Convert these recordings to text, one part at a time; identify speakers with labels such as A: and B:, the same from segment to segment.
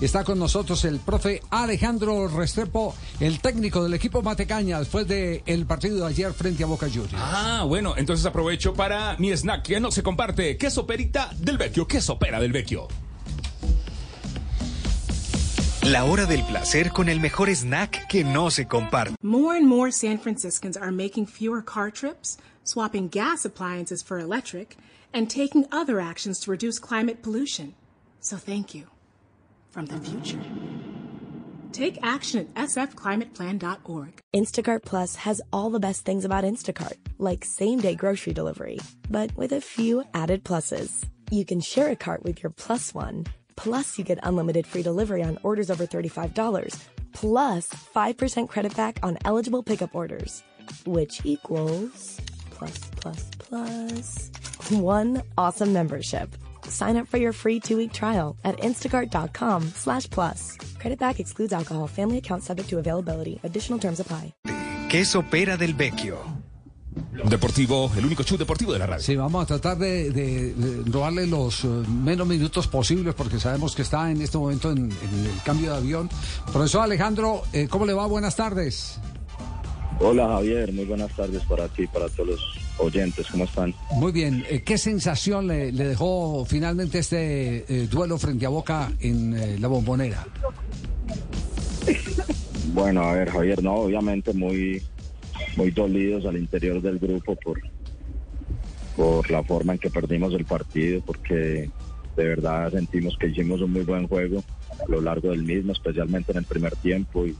A: Está con nosotros el profe Alejandro Restrepo, el técnico del equipo Matecaña, después del el partido de ayer frente a Boca Juniors.
B: Ah, bueno, entonces aprovecho para mi snack que no se comparte. Queso perita del vecchio, queso pera del vecchio.
C: La hora del placer con el mejor snack que no se comparte.
D: More and more San Franciscans are making fewer car trips, swapping gas appliances for electric, and taking other actions to reduce climate pollution. So thank you from the future. Take action at sfclimateplan.org.
E: Instacart Plus has all the best things about Instacart, like same day grocery delivery, but with a few added pluses. You can share a cart with your plus one Plus, you get unlimited free delivery on orders over $35, plus 5% credit back on eligible pickup orders, which equals plus, plus, plus one awesome membership. Sign up for your free two-week trial at instacart.com slash plus. Credit back excludes alcohol. Family account subject to availability. Additional terms apply.
C: Queso pera del vecchio.
B: Deportivo, el único show deportivo de la radio.
A: Sí, vamos a tratar de, de, de robarle los uh, menos minutos posibles porque sabemos que está en este momento en, en el cambio de avión. Profesor Alejandro, eh, ¿cómo le va? Buenas tardes.
F: Hola Javier, muy buenas tardes para ti, para todos los oyentes, ¿cómo están?
A: Muy bien, eh, ¿qué sensación le, le, dejó finalmente este eh, duelo frente a Boca en eh, la bombonera?
F: Bueno, a ver Javier, no, obviamente muy muy dolidos al interior del grupo por, por la forma en que perdimos el partido, porque de verdad sentimos que hicimos un muy buen juego a lo largo del mismo, especialmente en el primer tiempo y,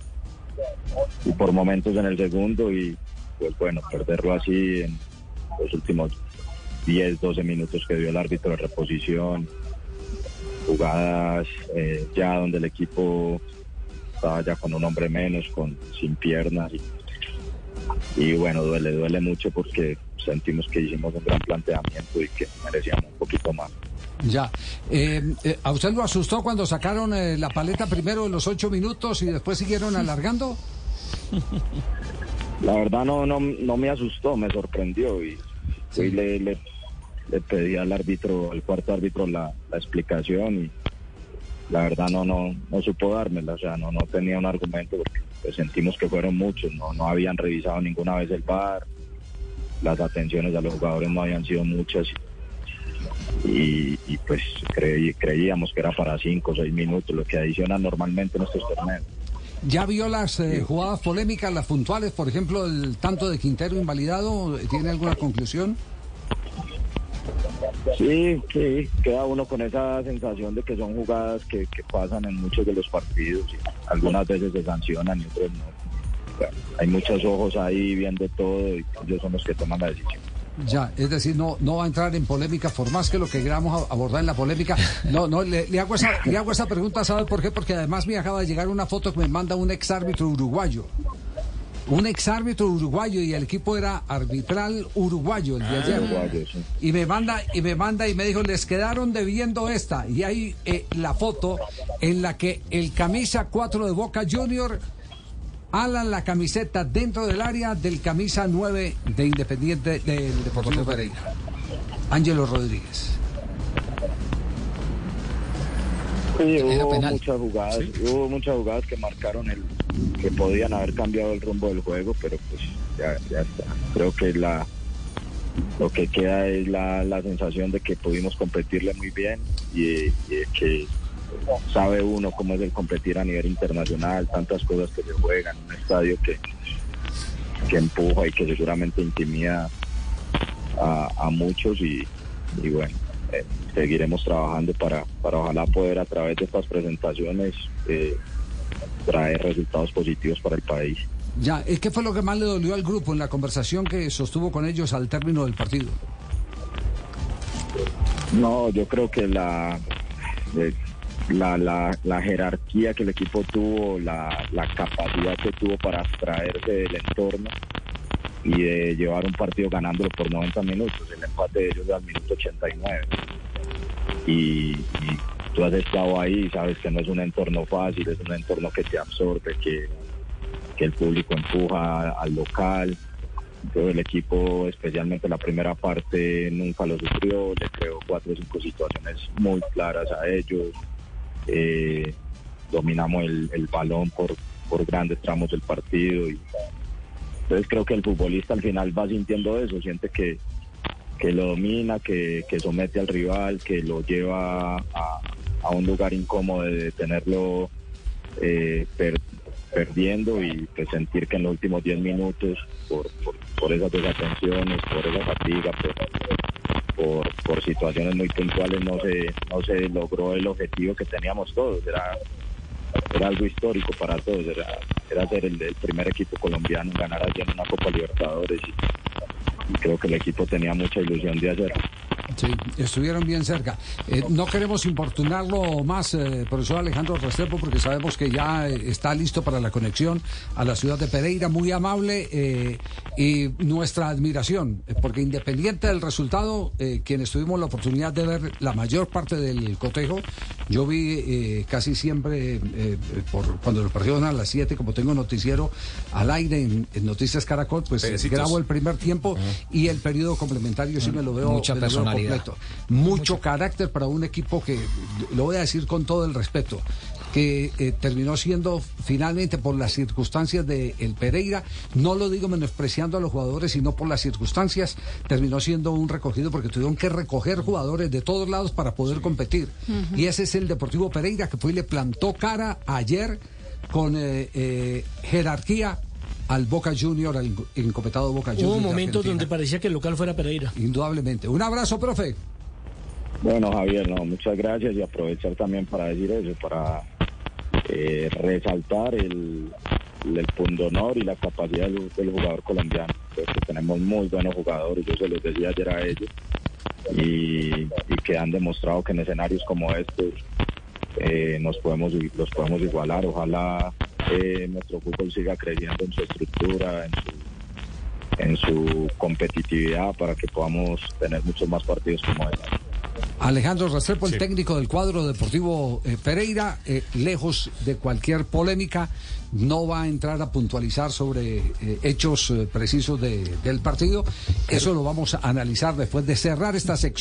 F: y por momentos en el segundo y pues bueno, perderlo así en los últimos 10, 12 minutos que dio el árbitro de reposición, jugadas eh, ya donde el equipo estaba ya con un hombre menos, con sin piernas y y bueno, duele, duele mucho porque sentimos que hicimos un gran planteamiento y que merecíamos un poquito más.
A: Ya. Eh, eh, ¿A usted lo asustó cuando sacaron eh, la paleta primero en los ocho minutos y después siguieron alargando?
F: La verdad no, no, no me asustó, me sorprendió y, sí. y le, le, le, pedí al árbitro, al cuarto árbitro la, la explicación y la verdad no, no, no supo dármela, o sea, no, no tenía un argumento porque pues, sentimos que fueron muchos, no, no habían revisado ninguna vez el bar, las atenciones a los jugadores no habían sido muchas y, y pues creí, creíamos que era para cinco o seis minutos, lo que adicionan normalmente en estos torneos.
A: ¿Ya vio las eh, jugadas polémicas, las puntuales, por ejemplo, el tanto de Quintero invalidado? ¿Tiene alguna conclusión?
F: Sí, sí, queda uno con esa sensación de que son jugadas que, que pasan en muchos de los partidos y algunas veces se sancionan y otras no. Bueno, hay muchos ojos ahí viendo todo y ellos son los que toman la decisión.
A: Ya, es decir, no, no va a entrar en polémica, por más que lo que queramos abordar en la polémica. No, no, le, le, hago esa, le hago esa pregunta, ¿sabe por qué? Porque además me acaba de llegar una foto que me manda un ex árbitro uruguayo un ex árbitro uruguayo y el equipo era arbitral uruguayo el de ayer.
F: Ah, uruguayo, sí.
A: Y me manda y me manda y me dijo, les quedaron debiendo esta. Y hay eh, la foto en la que el camisa 4 de Boca Junior ala la camiseta dentro del área del camisa 9 de Independiente del Deportivo Pereira. Ángelo Rodríguez.
F: Sí, hubo muchas jugadas, ¿Sí? hubo muchas jugadas que marcaron el que podían haber cambiado el rumbo del juego, pero pues ya, ya está. Creo que la lo que queda es la, la sensación de que pudimos competirle muy bien y, que sabe uno cómo es el competir a nivel internacional, tantas cosas que se juegan, un estadio que, que empuja y que seguramente intimida a, muchos y, y bueno, eh, seguiremos trabajando para, para ojalá poder a través de estas presentaciones eh, traer resultados positivos para el país.
A: Ya, ¿qué fue lo que más le dolió al grupo en la conversación que sostuvo con ellos al término del partido?
F: No, yo creo que la, eh, la, la, jerarquía que el equipo tuvo, la, la capacidad que tuvo para abstraerse del entorno y de llevar un partido ganándolo por 90 minutos, el empate de ellos al minuto 89. Y, y, tú has estado ahí, sabes que no es un entorno fácil, es un entorno que te absorbe, que, que el público empuja al local. Todo el equipo, especialmente la primera parte, nunca lo sufrió, le creó cuatro o cinco situaciones muy claras a ellos. Eh, dominamos el, balón por, grandes tramos del partido. Entonces creo que el futbolista al final va sintiendo eso, siente que, que lo domina, que, que somete al rival, que lo lleva a, a un lugar incómodo de tenerlo eh, perdiendo y pues, sentir que en los últimos 10 minutos, por, por, por esas desatenciones, por esa fatiga, por, por, situaciones muy puntuales, no se, no se logró el objetivo que teníamos todos. Era, era algo histórico para todos, era, era ser el, primer equipo colombiano en ganar allí en una Copa Libertadores y, y creo que el equipo tenía mucha ilusión de hacerlo.
A: Sí, estuvieron bien cerca. Eh, no queremos importunarlo más, eh, profesor Alejandro Restrepo, porque sabemos que ya eh, está listo para la conexión a la ciudad de Pereira, muy amable eh, y nuestra admiración, porque independiente del resultado, quienes tuvimos la oportunidad de ver la mayor parte del cotejo, yo vi eh, casi siempre, por, cuando los partidos eran a las 7, como tengo noticiero al aire en, en Noticias Caracol, pues grabo el primer tiempo y el periodo complementario sí me lo veo,
G: Mucha
A: me completo. Mucho carácter para un equipo que, lo voy a decir con todo el respeto, que eh, terminó siendo finalmente por las circunstancias de el Pereira, no lo digo menospreciando a los jugadores, sino por las circunstancias, terminó siendo un recogido porque tuvieron que recoger jugadores de todos lados para poder competir. Y ese es el Deportivo Pereira que fue y le plantó cara ayer con eh, eh, jerarquía al Boca Junior, al encopetado Boca Junior.
G: Hubo momentos donde parecía que el local fuera Pereira.
A: Indudablemente. Un abrazo, profe.
F: Bueno, Javier, no, muchas gracias y aprovechar también para decir eso, para eh, resaltar el, el pundonor y la capacidad del, del jugador colombiano. Que tenemos muy buenos jugadores, yo se los decía ayer a ellos, y, y que han demostrado que en escenarios como estos eh, nos podemos los podemos igualar. Ojalá eh, nuestro fútbol siga creciendo en su estructura, en su en su competitividad para que podamos tener muchos más partidos como este.
A: Alejandro Restrepo, el
B: Sí.
A: técnico del cuadro deportivo eh, Pereira, eh, lejos de cualquier polémica, no va a entrar a puntualizar sobre eh, hechos eh, precisos de- del partido. Eso lo vamos a analizar después de cerrar esta sección.